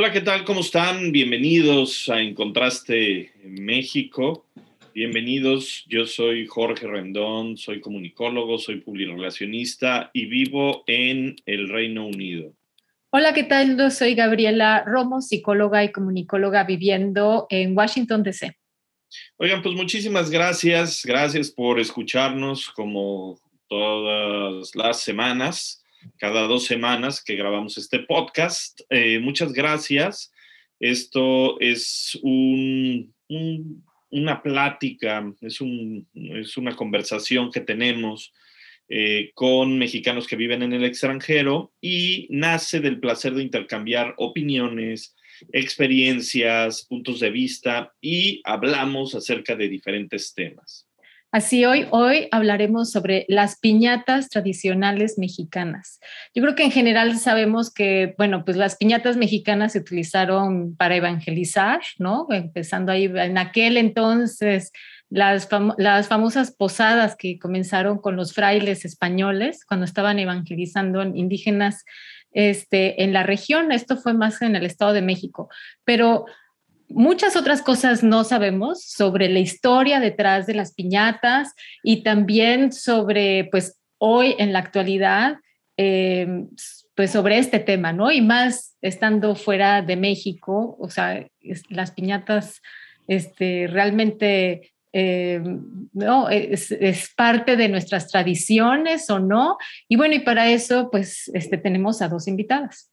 Hola, ¿qué tal? ¿Cómo están? Bienvenidos a Encontraste México. Bienvenidos, yo soy Jorge Rendón, soy comunicólogo, soy publirelacionista y vivo en el Reino Unido. Hola, ¿qué tal? Yo soy Gabriela Romo, psicóloga y comunicóloga viviendo en Washington, D.C. Oigan, pues muchísimas gracias, gracias por escucharnos como todas las semanas cada dos semanas que grabamos este podcast. Eh, muchas gracias. Esto es un, una plática, es, es, una conversación que tenemos eh, con mexicanos que viven en el extranjero y nace del placer de intercambiar opiniones, experiencias, puntos de vista y hablamos acerca de diferentes temas. Así hoy, hoy hablaremos sobre las piñatas tradicionales mexicanas. Yo creo que en general sabemos que, bueno, pues las piñatas mexicanas se utilizaron para evangelizar, ¿no? Empezando ahí en aquel entonces, las, las famosas posadas que comenzaron con los frailes españoles cuando estaban evangelizando indígenas este, en la región. Esto fue más en el Estado de México. Pero muchas otras cosas no sabemos sobre la historia detrás de las piñatas y también sobre, pues, hoy en la actualidad, em, pues sobre este tema, ¿no? Y más estando fuera de México, o sea, las piñatas este, realmente em, no, es, es, parte de nuestras tradiciones o no. Y bueno, y para eso, pues, este, tenemos a dos invitadas.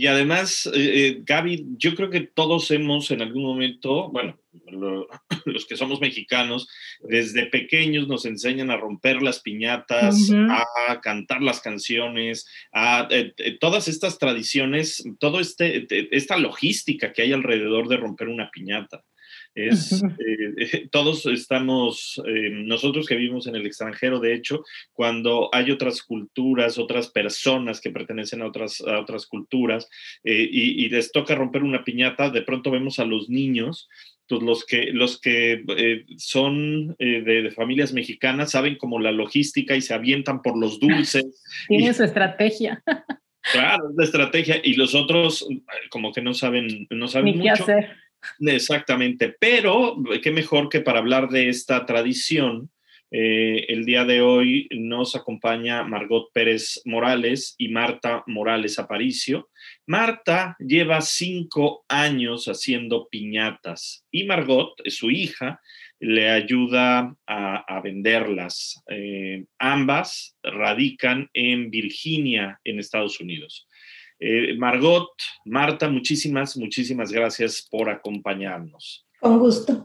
Y además, eh, eh, Gaby, yo creo que todos hemos en algún momento, bueno, los que somos mexicanos, desde pequeños nos enseñan a romper las piñatas, a cantar las canciones, a eh, todas estas tradiciones, toda este, esta logística que hay alrededor de romper una piñata. Es, eh, todos estamos, eh, nosotros que vivimos en el extranjero, de hecho, cuando hay otras culturas, otras personas que pertenecen a otras, a otras culturas eh, y, les toca romper una piñata, de pronto vemos a los niños pues los que, los que son de, familias mexicanas saben como la logística y se avientan por los dulces. Tienen su estrategia. Claro, es la estrategia. Y los otros como que no saben, no saben Ni qué hacer. Exactamente, pero qué mejor que para hablar de esta tradición, eh, el día de hoy nos acompaña Margot Pérez Morales y Marta Morales Aparicio. Marta lleva cinco años haciendo piñatas y Margot, su hija, le ayuda a, venderlas. Eh, ambas radican en Virginia, en Estados Unidos. Eh, Margot, Marta, muchísimas, muchísimas gracias por acompañarnos. Con gusto.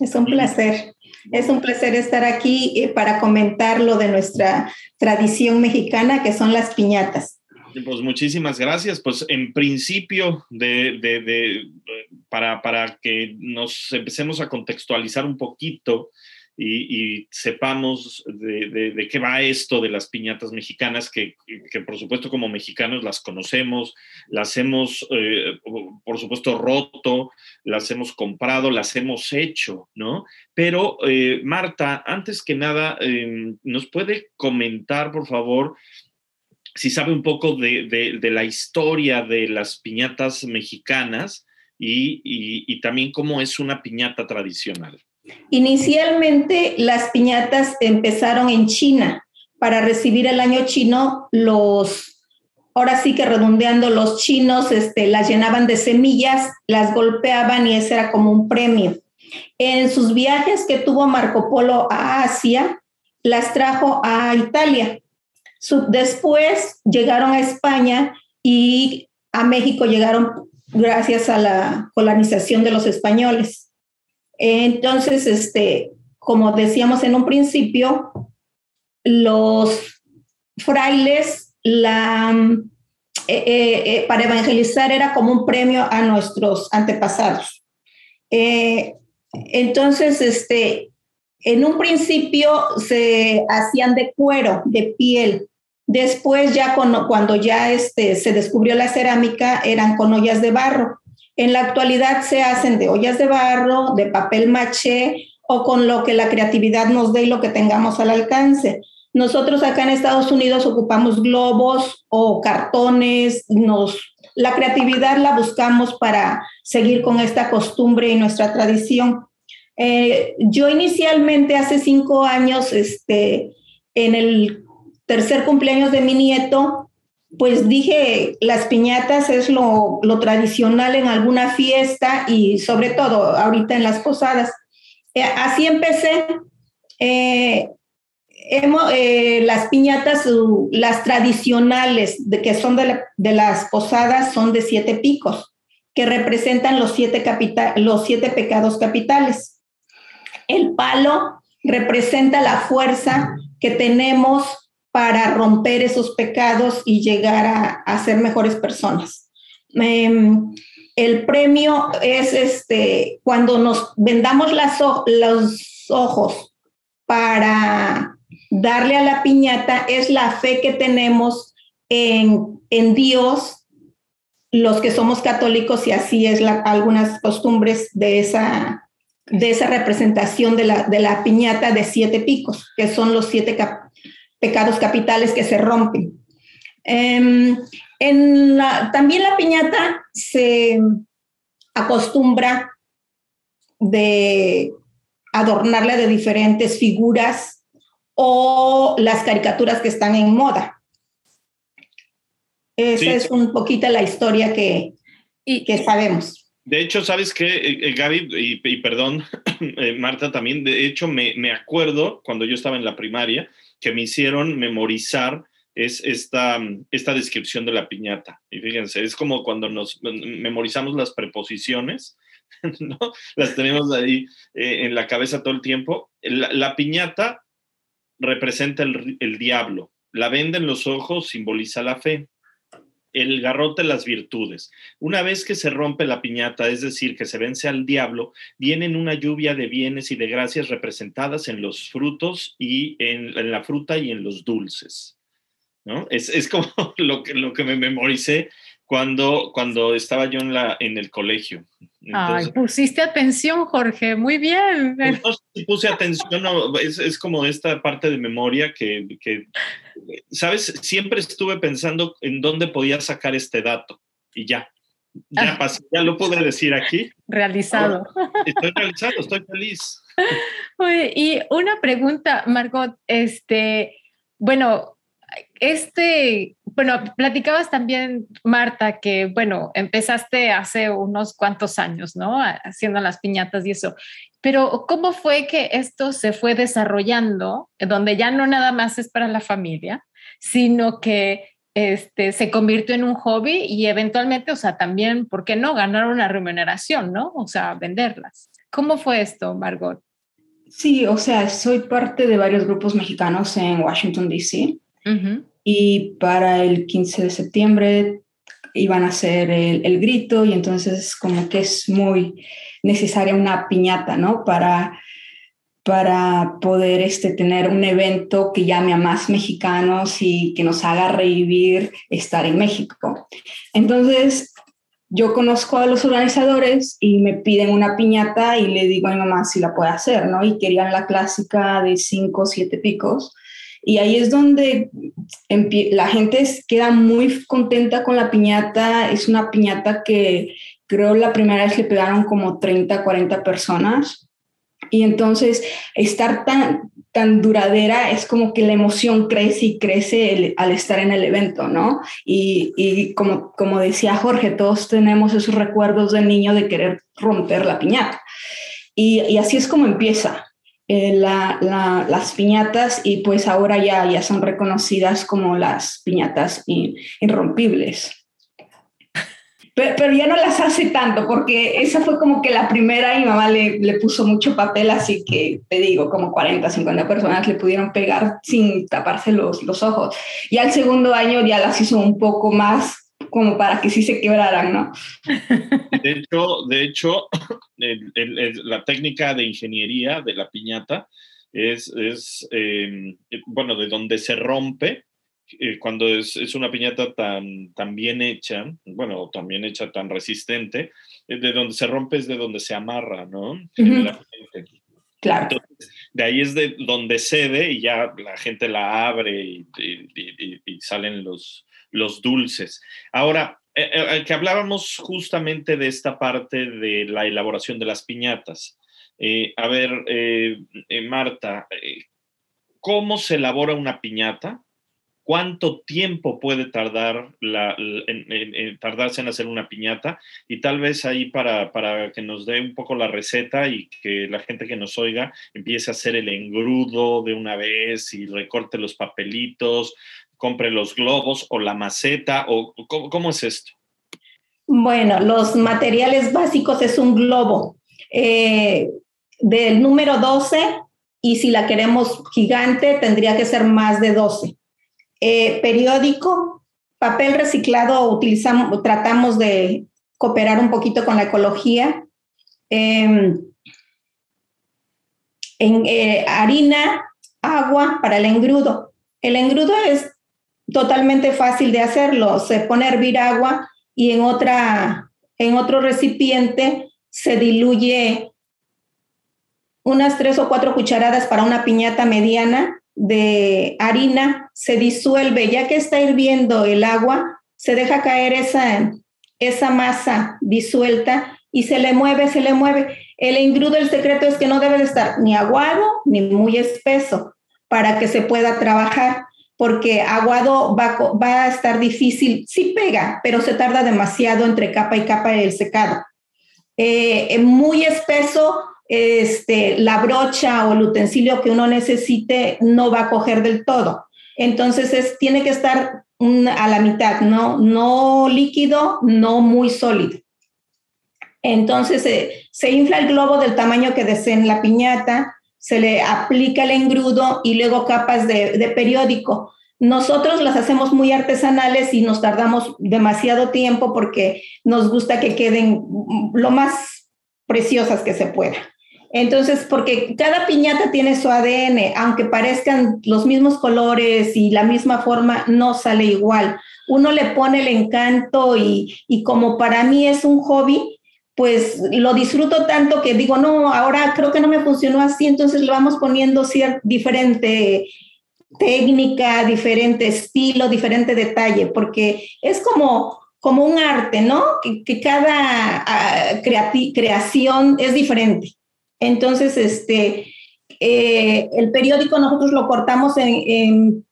Es un placer. Es un placer estar aquí eh, para comentar lo de nuestra tradición mexicana, que son las piñatas. Pues muchísimas gracias. Pues en principio, de, para, para que nos empecemos a contextualizar un poquito, y, sepamos de, qué va esto de las piñatas mexicanas, que, por supuesto como mexicanos las conocemos, las hemos, eh, por supuesto, roto, las hemos comprado, las hemos hecho, ¿no? Pero, eh, Marta, antes que nada, em, ¿nos puede comentar, por favor, si sabe un poco de, la historia de las piñatas mexicanas y también cómo es una piñata tradicional? Inicialmente las piñatas empezaron en China. Para recibir el año chino, los, ahora sí que redondeando, los chinos este, las llenaban de semillas, las golpeaban y ese era como un premio. En sus viajes que tuvo Marco Polo a Asia, las trajo a Italia. después llegaron a España y a México llegaron gracias a la colonización de los españoles. Entonces, este, como decíamos en un principio, los frailes la, eh, para evangelizar era como un premio a nuestros antepasados. entonces, este, en un principio se hacían de cuero, de piel. Después ya cuando, ya este, se descubrió la cerámica eran con ollas de barro. En la actualidad se hacen de ollas de barro, de papel maché o con lo que la creatividad nos dé y lo que tengamos al alcance. Nosotros acá en Estados Unidos ocupamos globos o cartones, nos, la creatividad la buscamos para seguir con esta costumbre y nuestra tradición. Eh, yo inicialmente hace cinco años, este, en el tercer cumpleaños de mi nieto, pues dije, las piñatas es lo, tradicional en alguna fiesta y sobre todo ahorita en las posadas. Eh, así empecé. Eh, las piñatas, las tradicionales que son de, de, las posadas, son de siete picos, que representan los siete, los siete pecados capitales. El palo representa la fuerza que tenemos para romper esos pecados y llegar a, ser mejores personas. Em, el premio es este, cuando nos vendamos las, los ojos para darle a la piñata, es la fe que tenemos en, en Dios, los que somos católicos, y así es algunas costumbres de esa, de esa representación de la, de la piñata de siete picos, que son los siete pecados capitales que se rompen. Em, en también la piñata se acostumbra de adornarla de diferentes figuras o las caricaturas que están en moda. Esa es un poquito la historia que, que sabemos. De hecho, ¿sabes qué, eh, eh, Gaby? Y, perdón, eh, Marta también, de hecho me, me, acuerdo cuando yo estaba en la primaria que me hicieron memorizar es esta, esta descripción de la piñata. Y fíjense, es como cuando nos memorizamos las preposiciones, ¿no? Las tenemos ahí en la cabeza todo el tiempo. La, piñata representa el, el diablo, la venda en los ojos simboliza la fe el garrote las virtudes. Una vez que se rompe la piñata, es decir, que se vence al diablo, vienen una lluvia de bienes y de gracias representadas en los frutos y en, la fruta y en los dulces. ¿no? Es, como lo que, lo que me memoricé cuando, cuando estaba yo en, la, en el colegio. Ay, pusiste atención, Jorge, muy bien. Pues puse atención, es, como esta parte de memoria que, ¿sabes? Siempre estuve pensando en dónde podía sacar este dato y ya. Ya, ah. ya lo pude decir aquí. Realizado. estoy realizado, estoy feliz. y una pregunta, Margot, este, bueno, este, bueno, platicabas también, Marta, que, bueno, empezaste hace unos cuantos años, ¿no? Haciendo las piñatas y eso. Pero, ¿cómo fue que esto se fue desarrollando, donde ya no nada más es para la familia, sino que este, se convirtió en un hobby y eventualmente, o sea, también, ¿por qué no? Ganar una remuneración, ¿no? O sea, venderlas. ¿Cómo fue esto, Margot? Sí, o sea, soy parte de varios grupos mexicanos en Washington, D.C y para el 15 de septiembre iban a hacer el, grito y entonces como que es muy necesaria una piñata, ¿no? Para, para poder este, tener un evento que llame a más mexicanos y que nos haga revivir estar en México. Entonces, yo conozco a los organizadores y me piden una piñata y le digo a mi mamá si la puede hacer, ¿no? Y querían la clásica de cinco o siete picos. Y ahí es donde la gente queda muy contenta con la piñata. Es una piñata que creo la primera vez le pegaron como 30, 40 personas. Y entonces estar tan, tan duradera es como que la emoción crece y crece al estar en el evento, ¿no? Y, y, como, como decía Jorge, todos tenemos esos recuerdos de niño de querer romper la piñata. Y, y así es como empieza. Eh, las piñatas y pues ahora ya, ya son reconocidas como las piñatas irrompibles. Pero, ya no las hace tanto porque esa fue como que la primera y mamá le, le, puso mucho papel, así que te digo, como 40, 50 personas le pudieron pegar sin taparse los, los ojos. Y al segundo año ya las hizo un poco más como para que sí se quebraran, ¿no? De hecho, de hecho la técnica de ingeniería de la piñata es, es em, bueno, de donde se rompe, eh, cuando es, es, una piñata tan, tan bien hecha, bueno, también hecha tan resistente, eh, de donde se rompe es de donde se amarra, ¿no? Claro. de ahí es de donde cede y ya la gente la abre y, y, salen los, los dulces. Ahora, eh, que hablábamos justamente de esta parte de la elaboración de las piñatas. a ver, Marta, ¿cómo se elabora una piñata? cuánto tiempo puede tardar la, en, tardarse en hacer una piñata y tal vez ahí para, para, que nos dé un poco la receta y que la gente que nos oiga empiece a hacer el engrudo de una vez y recorte los papelitos, compre los globos o la maceta o cómo, es esto. Bueno, los materiales básicos es un globo eh, del número 12 y si la queremos gigante tendría que ser más de 12 eh, periódico, papel reciclado, utilizamos, tratamos de cooperar un poquito con la ecología. Em, en, eh, harina, agua para el engrudo. El engrudo es totalmente fácil de hacerlo. Se pone a hervir agua y en, otra, en otro recipiente se diluye unas tres o cuatro cucharadas para una piñata mediana de harina se disuelve, ya que está hirviendo el agua, se deja caer esa, esa masa disuelta y se le mueve, se le mueve. El engrudo, el secreto es que no debe de estar ni aguado ni muy espeso para que se pueda trabajar, porque aguado va, va a estar difícil, sí pega, pero se tarda demasiado entre capa y capa el secado. Eh, muy espeso este, la brocha o el utensilio que uno necesite no va a coger del todo. Entonces es, tiene que estar a la mitad, ¿no? no líquido, no muy sólido. Entonces se infla el globo del tamaño que deseen la piñata, se le aplica el engrudo y luego capas de, periódico. Nosotros las hacemos muy artesanales y nos tardamos demasiado tiempo porque nos gusta que queden lo más preciosas que se pueda. Entonces, porque cada piñata tiene su ADN, aunque parezcan los mismos colores y la misma forma, no sale igual. Uno le pone el encanto y, como para mí es un hobby, pues lo disfruto tanto que digo, no, ahora creo que no me funcionó así, entonces le vamos poniendo cierta, diferente técnica, diferente estilo, diferente detalle, porque es como, como un arte, ¿no? Que, cada ah, creación es diferente. Entonces, este, eh, el periódico nosotros lo cortamos en,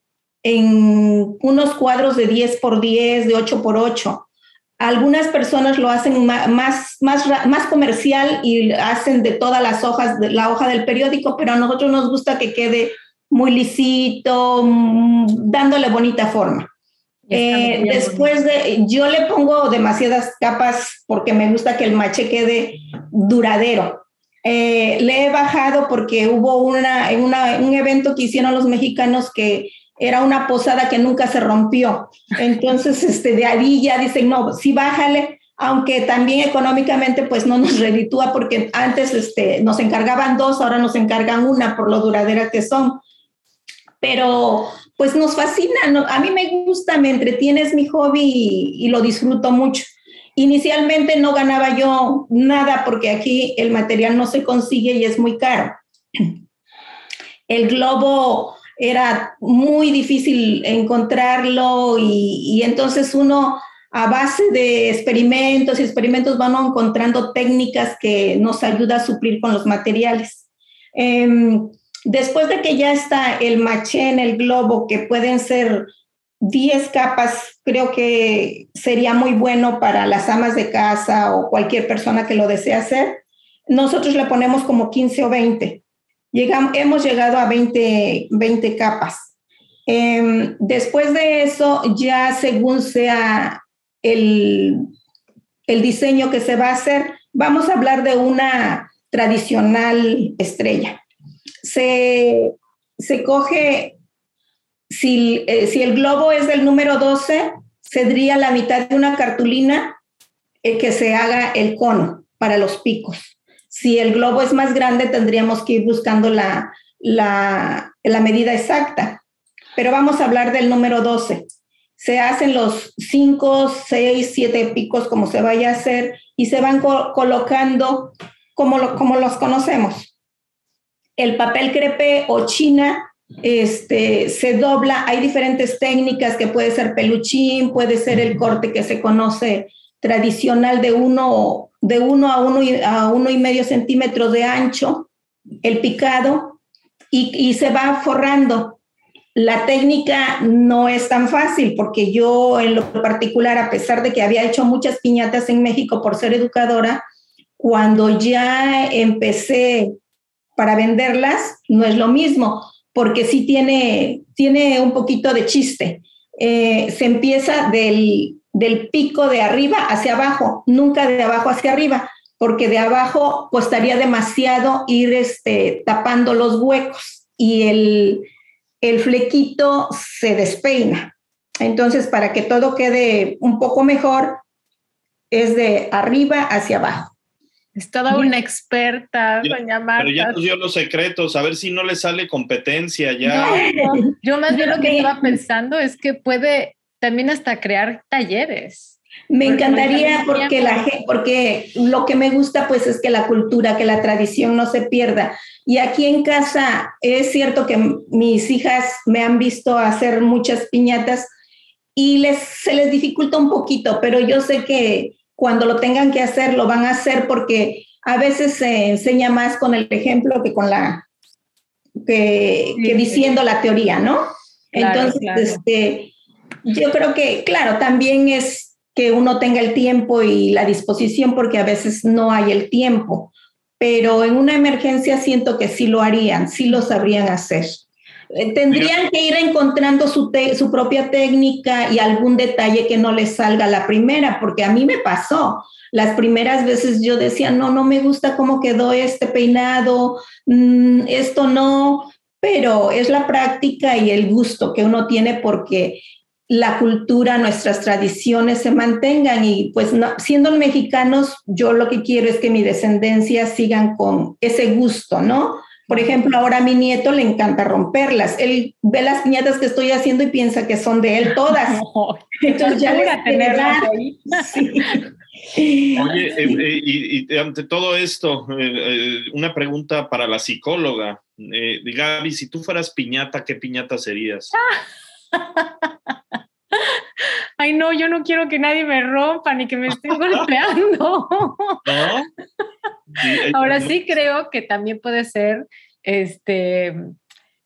unos cuadros de 10 por 10, de 8 por 8. Algunas personas lo hacen más, más, más comercial y hacen de todas las hojas, de la hoja del periódico, pero a nosotros nos gusta que quede muy lisito, mm, dándole bonita forma. Eh, después de, yo le pongo demasiadas capas porque me gusta que el mache quede duradero. Eh, le he bajado porque hubo una, un evento que hicieron los mexicanos que era una posada que nunca se rompió. Entonces, este, de ahí ya dicen, no, sí bájale, aunque también económicamente pues no nos reditúa porque antes este, nos encargaban dos, ahora nos encargan una por lo duradera que son. Pero pues nos fascina, a mí me gusta, me entretiene, es mi hobby y lo disfruto mucho. Inicialmente no ganaba yo nada porque aquí el material no se consigue y es muy caro. El globo era muy difícil encontrarlo y, entonces uno a base de experimentos y experimentos van encontrando técnicas que nos ayuda a suplir con los materiales. Em, después de que ya está el maché en el globo, que pueden ser 10 capas creo que sería muy bueno para las amas de casa o cualquier persona que lo desee hacer. Nosotros le ponemos como 15 o 20. Llegamos, hemos llegado a 20, 20 capas. Em, después de eso, ya según sea el, el diseño que se va a hacer, vamos a hablar de una tradicional estrella. Se, se coge si, eh, si el globo es del número 12, sería la mitad de una cartulina el que se haga el cono para los picos. Si el globo es más grande, tendríamos que ir buscando la, la, medida exacta. Pero vamos a hablar del número 12. Se hacen los 5, 6, 7 picos como se vaya a hacer y se van colocando como, como los conocemos. El papel crepe o china este, se dobla, hay diferentes técnicas que puede ser peluchín, puede ser el corte que se conoce tradicional de uno, de uno a uno y, a uno y medio centímetros de ancho, el picado, y, se va forrando. La técnica no es tan fácil porque yo en lo particular, a pesar de que había hecho muchas piñatas en México por ser educadora, cuando ya empecé para venderlas, no es lo mismo porque sí tiene, tiene un poquito de chiste. Eh, se empieza del, pico de arriba hacia abajo, nunca de abajo hacia arriba, porque de abajo costaría demasiado ir este, tapando los huecos y el, el flequito se despeina. Entonces, para que todo quede un poco mejor, es de arriba hacia abajo. Es toda una experta, doña Marta. Pero ya nos dio los secretos, a ver si no le sale competencia ya. yo más bien lo que estaba pensando es que puede también hasta crear talleres. Me encantaría porque, la, porque lo que me gusta pues es que la cultura, que la tradición no se pierda. Y aquí en casa es cierto que mis hijas me han visto hacer muchas piñatas y les, se les dificulta un poquito, pero yo sé que cuando lo tengan que hacer, lo van a hacer porque a veces se enseña más con el ejemplo que con la, que, diciendo la teoría, ¿no? Entonces, Este, yo creo que, claro, también es que uno tenga el tiempo y la disposición porque a veces no hay el tiempo, pero en una emergencia siento que sí lo harían, sí lo sabrían hacer. Eh, tendrían que ir encontrando su, su propia técnica y algún detalle que no les salga la primera, porque a mí me pasó. Las primeras veces yo decía, no, no me gusta cómo quedó este peinado, mm, esto no, pero es la práctica y el gusto que uno tiene porque la cultura, nuestras tradiciones se mantengan y pues siendo mexicanos, yo lo que quiero es que mi descendencia sigan con ese gusto, ¿no? Por ejemplo, ahora a mi nieto le encanta romperlas. Él ve las piñatas que estoy haciendo y piensa que son de él todas. Entonces ya a tenerlas ahí. Oye, eh, eh, y, ante todo esto, eh, una pregunta para la psicóloga. Eh, Gaby, si tú fueras piñata, ¿qué piñata serías? Ay, no, yo no quiero que nadie me rompa ni que me estén golpeando. ¿No? Ahora sí creo que también puede ser, este,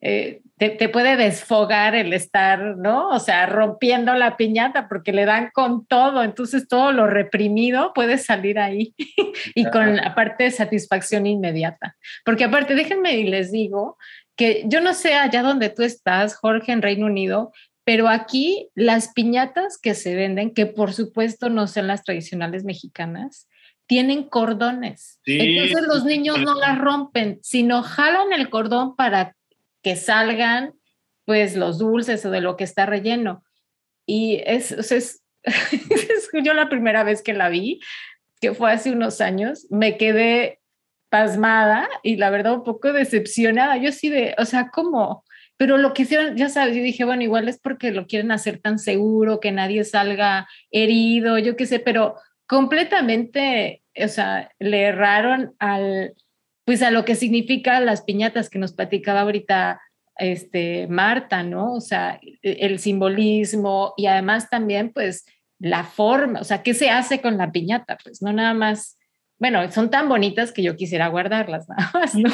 eh, te, puede desfogar el estar, ¿no? O sea, rompiendo la piñata porque le dan con todo, entonces todo lo reprimido puede salir ahí y con aparte satisfacción inmediata. Porque aparte, déjenme y les digo que yo no sé allá donde tú estás, Jorge, en Reino Unido, pero aquí las piñatas que se venden, que por supuesto no son las tradicionales mexicanas, tienen cordones. Entonces los niños no las rompen, sino jalan el cordón para que salgan pues los dulces o de lo que está relleno. Y es, es, yo la primera vez que la vi, que fue hace unos años, me quedé pasmada y la verdad un poco decepcionada. Yo sí de, o sea, ¿cómo? Pero lo que hicieron, ya sabes, yo dije, bueno, igual es porque lo quieren hacer tan seguro, que nadie salga herido, yo qué sé, pero completamente, o sea, le erraron al, pues a lo que significa las piñatas que nos platicaba ahorita este, Marta, ¿no? O sea, e, el simbolismo y además también, pues, la forma, o sea, ¿qué se hace con la piñata? Pues no nada más, bueno, son tan bonitas que yo quisiera guardarlas nada más, ¿no?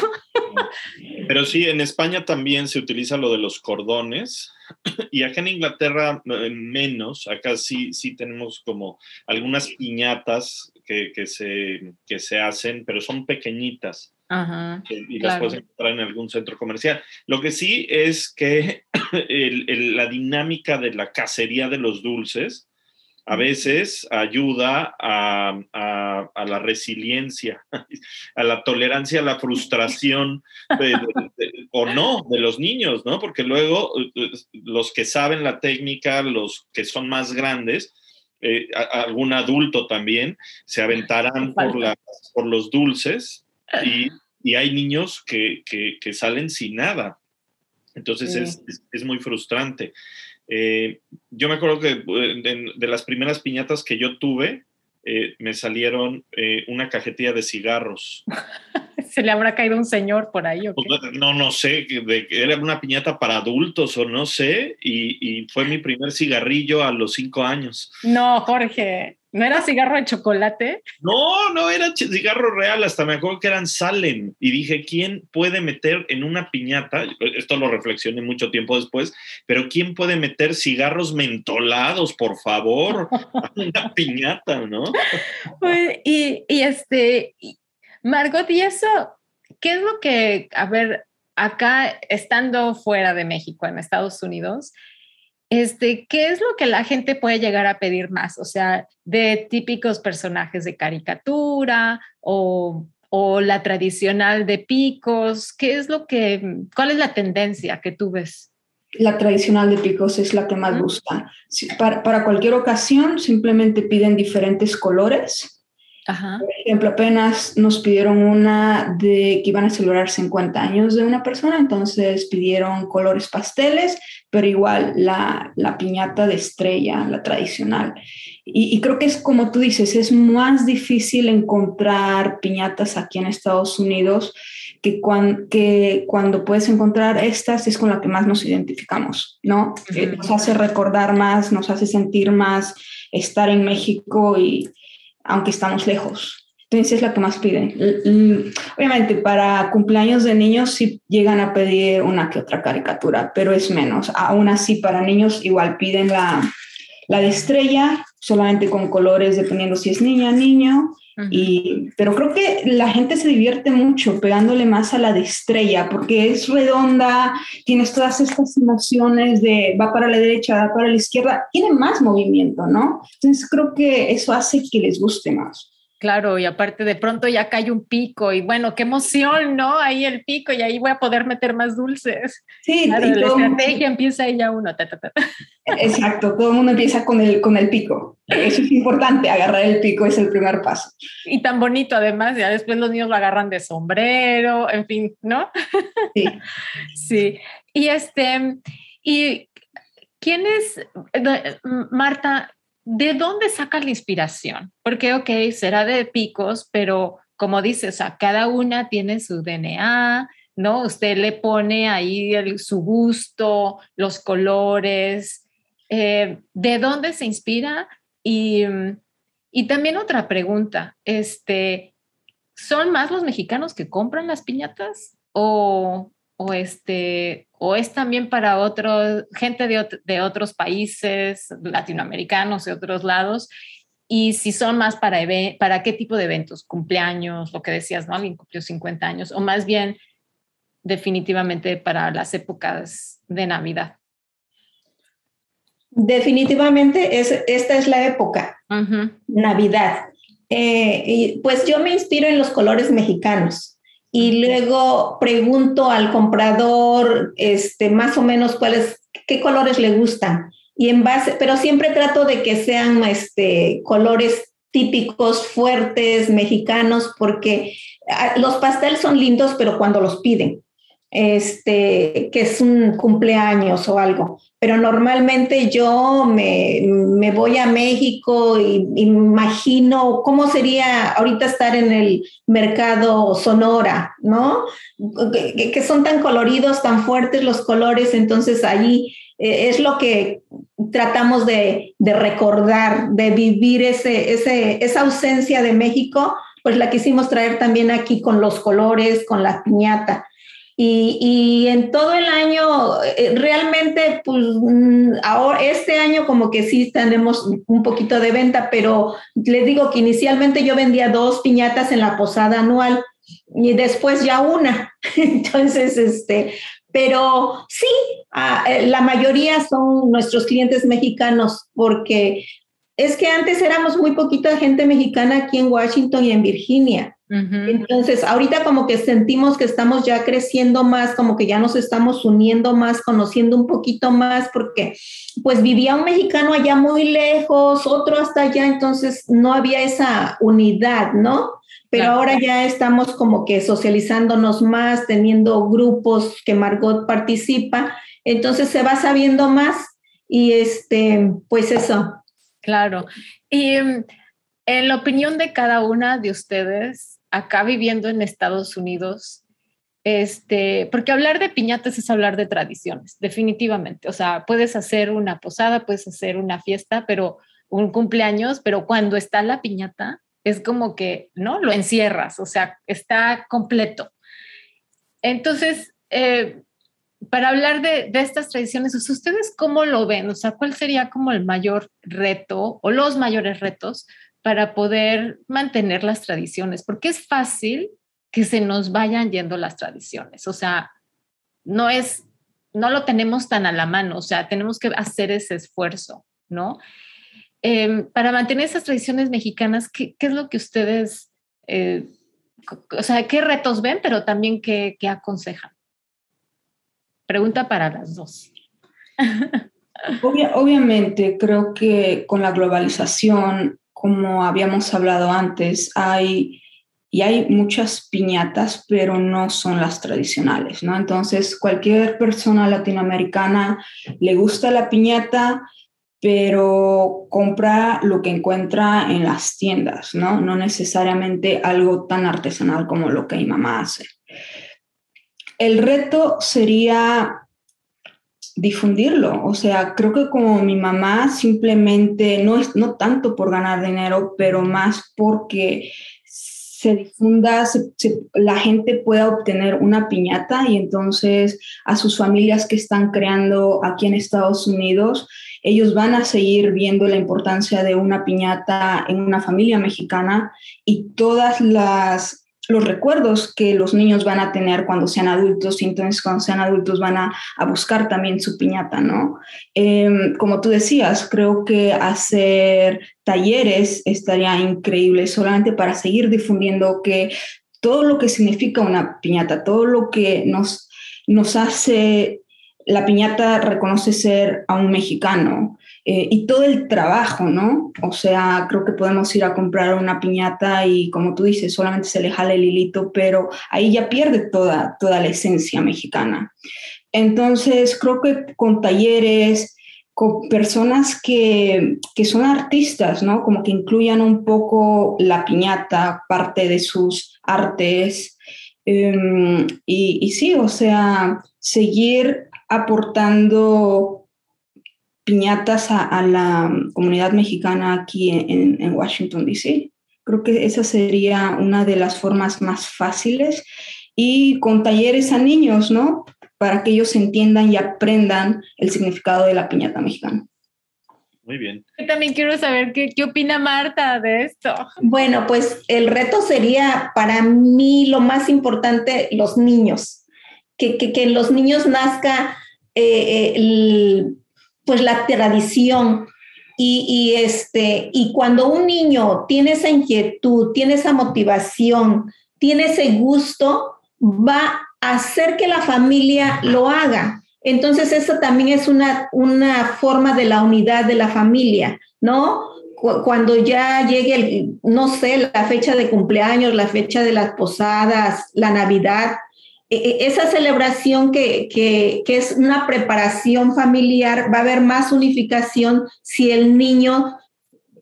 Pero sí, en España también se utiliza lo de los cordones y acá en Inglaterra menos, acá sí, sí tenemos como algunas piñatas que, que se, que se hacen, pero son pequeñitas. y las puedes encontrar en algún centro comercial. Lo que sí es que la dinámica de la cacería de los dulces a veces ayuda a, la resiliencia, a la tolerancia, a la frustración o no de los niños, ¿no? Porque luego los que saben la técnica, los que son más grandes, algún adulto también, se aventarán por, por los dulces y, y hay niños que, que, salen sin nada. Entonces es, es, muy frustrante. Yo me acuerdo que de, de, las primeras piñatas que yo tuve, eh, me salieron eh, una cajetilla de cigarros. ¿Se le habrá caído un señor por ahí? ¿o pues, No, no sé, era una piñata para adultos o no sé, y, fue mi primer cigarrillo a los cinco años. No, Jorge, ¿no era cigarro de chocolate? No, no era cigarro real, hasta me acuerdo que eran Salem, y dije, ¿quién puede meter en una piñata? Esto lo reflexioné mucho tiempo después, pero ¿quién puede meter cigarros mentolados, por favor, a una piñata, no? Pues, y, y este... Margot, ¿y eso qué es lo que, a ver, acá estando fuera de México, en Estados Unidos, este, ¿qué es lo que la gente puede llegar a pedir más? O sea, de típicos personajes de caricatura o, o la tradicional de picos, ¿qué es lo que, cuál es la tendencia que tú ves? La tradicional de picos es la que más gusta. Para, para cualquier ocasión simplemente piden diferentes colores por ejemplo, apenas nos pidieron una de que iban a celebrar 50 años de una persona, entonces pidieron colores pasteles, pero igual la, la piñata de estrella, la tradicional. Y, y, creo que es como tú dices, es más difícil encontrar piñatas aquí en Estados Unidos que, que cuando puedes encontrar estas es con la que más nos identificamos, ¿no? Eh, nos hace recordar más, nos hace sentir más estar en México y aunque estamos lejos. Entonces es la que más piden. Obviamente para cumpleaños de niños sí llegan a pedir una que otra caricatura, pero es menos. Aún así para niños igual piden la, la de estrella, solamente con colores dependiendo si es niña, niño. Y, pero creo que la gente se divierte mucho pegándole más a la de estrella porque es redonda, tienes todas estas emociones de va para la derecha, va para la izquierda, tiene más movimiento, ¿no? Entonces creo que eso hace que les guste más. Claro, y aparte de pronto ya cae un pico y bueno, qué emoción, ¿no? Ahí el pico y ahí voy a poder meter más dulces. Sí, claro, la estrategia empieza ahí ya uno. Exacto, todo el mundo empieza con el, con el pico. Eso es importante, agarrar el pico es el primer paso. Y tan bonito además, ya después los niños lo agarran de sombrero, en fin, ¿no? Sí. sí. Y este, y ¿quién es, eh, Marta, ¿de dónde saca la inspiración? Porque, ok, será de picos, pero como dices, cada una tiene su DNA, ¿no? Usted le pone ahí su gusto, los colores. Eh, ¿De dónde se inspira? Y, y también otra pregunta, este, ¿son más los mexicanos que compran las piñatas o, o, este, o es también para otro, gente de, de, otros países latinoamericanos y otros lados, y si son más para, para qué tipo de eventos, cumpleaños, lo que decías, ¿no? Alguien cumplió 50 años, o más bien definitivamente para las épocas de Navidad. Definitivamente es, esta es la época, Navidad. Eh, y pues yo me inspiro en los colores mexicanos y luego pregunto al comprador este, más o menos cuáles, qué colores le gustan. Y en base, pero siempre trato de que sean este, colores típicos, fuertes, mexicanos, porque ah, los pasteles son lindos, pero cuando los piden este, que es un cumpleaños o algo. Pero normalmente yo me, me voy a México y, imagino cómo sería ahorita estar en el mercado Sonora, ¿no? Que, son tan coloridos, tan fuertes los colores, entonces ahí eh, es lo que tratamos de, de recordar, de vivir ese, ese, esa ausencia de México, pues la quisimos traer también aquí con los colores, con la piñata. Y, en todo el año, eh, realmente, pues mm, ahora, este año como que sí tenemos un poquito de venta, pero les digo que inicialmente yo vendía dos piñatas en la posada anual y después ya una. Entonces, este, pero sí, ah, eh, la mayoría son nuestros clientes mexicanos porque es que antes éramos muy poquita gente mexicana aquí en Washington y en Virginia. Entonces, ahorita como que sentimos que estamos ya creciendo más, como que ya nos estamos uniendo más, conociendo un poquito más, porque pues vivía un mexicano allá muy lejos, otro hasta allá, entonces no había esa unidad, ¿no? Pero ahora ya estamos como que socializándonos más, teniendo grupos que Margot participa, entonces se va sabiendo más y este, pues eso. Claro. Y mm, en la opinión de cada una de ustedes, acá viviendo en Estados Unidos, este, porque hablar de piñatas es hablar de tradiciones, definitivamente. O sea, puedes hacer una posada, puedes hacer una fiesta, pero un cumpleaños, pero cuando está la piñata, es como que, ¿no? Lo encierras, o sea, está completo. Entonces, eh, para hablar de, estas tradiciones, ¿ustedes cómo lo ven? O sea, ¿cuál sería como el mayor reto o los mayores retos para poder mantener las tradiciones, porque es fácil que se nos vayan yendo las tradiciones, o sea, no es, no lo tenemos tan a la mano, o sea, tenemos que hacer ese esfuerzo, ¿no? Em, para mantener esas tradiciones mexicanas, ¿qué, es lo que ustedes, eh, o sea, qué retos ven, pero también qué aconsejan? Pregunta para las dos. obviamente, creo que con la globalización como habíamos hablado antes, hay y hay muchas piñatas, pero no son las tradicionales, ¿no? Entonces, cualquier persona latinoamericana le gusta la piñata, pero compra lo que encuentra en las tiendas, ¿no? No necesariamente algo tan artesanal como lo que mi mamá hace. El reto sería difundirlo. O sea, creo que como mi mamá simplemente, no es no tanto por ganar dinero, pero más porque se difunda, la gente pueda obtener una piñata y entonces a sus familias que están creando aquí en Estados Unidos, ellos van a seguir viendo la importancia de una piñata en una familia mexicana y todas las los recuerdos que los niños van a tener cuando sean adultos y entonces cuando sean adultos van a, buscar también su piñata, ¿no? Em, como tú decías, creo que hacer talleres estaría increíble solamente para seguir difundiendo que todo lo que significa una piñata, todo lo que nos, nos hace la piñata reconoce ser a un mexicano, eh, y todo el trabajo, ¿no? O sea, creo que podemos ir a comprar una piñata y como tú dices, solamente se le jala el hilito, pero ahí ya pierde toda, toda la esencia mexicana. Entonces, creo que con talleres, con personas que, que son artistas, ¿no? Como que incluyan un poco la piñata, parte de sus artes. Em, y, y sí, o sea, seguir aportando piñatas a, la comunidad mexicana aquí en, Washington, D.C. Creo que esa sería una de las formas más fáciles y con talleres a niños, ¿no? Para que ellos entiendan y aprendan el significado de la piñata mexicana. Muy bien. Yo también quiero saber qué, qué opina Marta de esto. Bueno, pues el reto sería para mí lo más importante, los niños. Que, que, que los niños nazca eh, eh, el, pues la tradición. Y, este, y cuando un niño tiene esa inquietud, tiene esa motivación, tiene ese gusto, va a hacer que la familia lo haga. Entonces, eso también es una, una forma de la unidad de la familia, ¿no? Cuando ya llegue, el, no sé, la fecha de cumpleaños, la fecha de las posadas, la Navidad, esa celebración que, que, que, es una preparación familiar, va a haber más unificación si el niño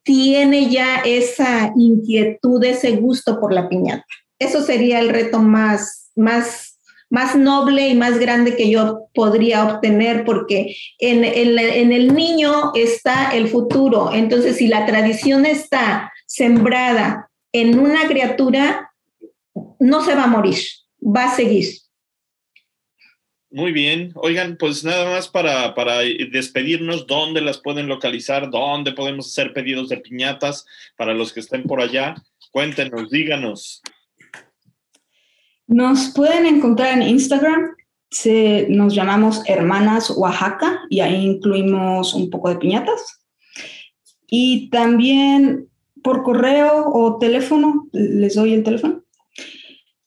tiene ya esa inquietud, ese gusto por la piñata. Eso sería el reto más, más, más noble y más grande que yo podría obtener, porque en, en, en el niño está el futuro. Entonces, si la tradición está sembrada en una criatura, no se va a morir va a seguir. Muy bien. Oigan, pues nada más para, para despedirnos, ¿dónde las pueden localizar? ¿Dónde podemos hacer pedidos de piñatas para los que estén por allá? Cuéntenos, díganos. Nos pueden encontrar en Instagram. Se, nos llamamos Hermanas Oaxaca y ahí incluimos un poco de piñatas. Y también por correo o teléfono, les doy el teléfono.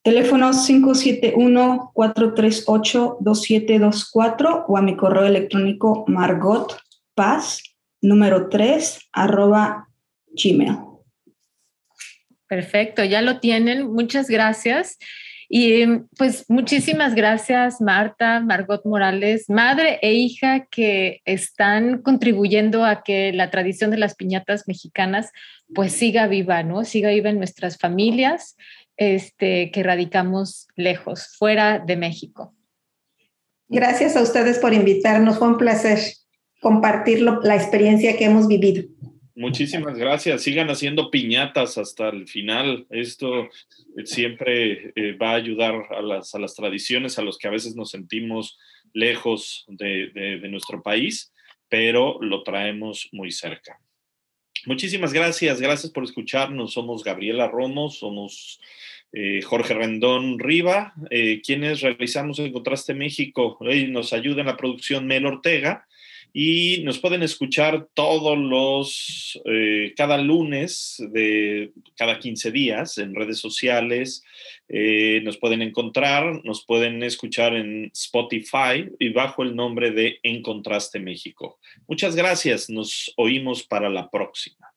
Teléfono 571-438-2724 o a mi correo electrónico Margot Paz, número 3, arroba gmail. Perfecto, ya lo tienen. Muchas gracias. Y pues muchísimas gracias Marta, Margot Morales, madre e hija que están contribuyendo a que la tradición de las piñatas mexicanas pues siga viva, ¿no? Siga viva en nuestras familias este, que radicamos lejos, fuera de México. Gracias a ustedes por invitarnos, fue un placer compartir la experiencia que hemos vivido. Muchísimas gracias. Sigan haciendo piñatas hasta el final. Esto siempre eh, va a ayudar a las, a las, tradiciones a los que a veces nos sentimos lejos de, de, nuestro país, pero lo traemos muy cerca. Muchísimas gracias. Gracias por escucharnos. Somos Gabriela Romo, somos eh, Jorge Rendón Riva, eh, quienes realizamos el Contraste México. nos ayuda en la producción Mel Ortega y nos pueden escuchar todos los, eh, cada lunes de cada 15 días en redes sociales. Nos pueden encontrar, nos pueden escuchar en Spotify y bajo el nombre de En Contraste México. Muchas gracias, nos oímos para la próxima.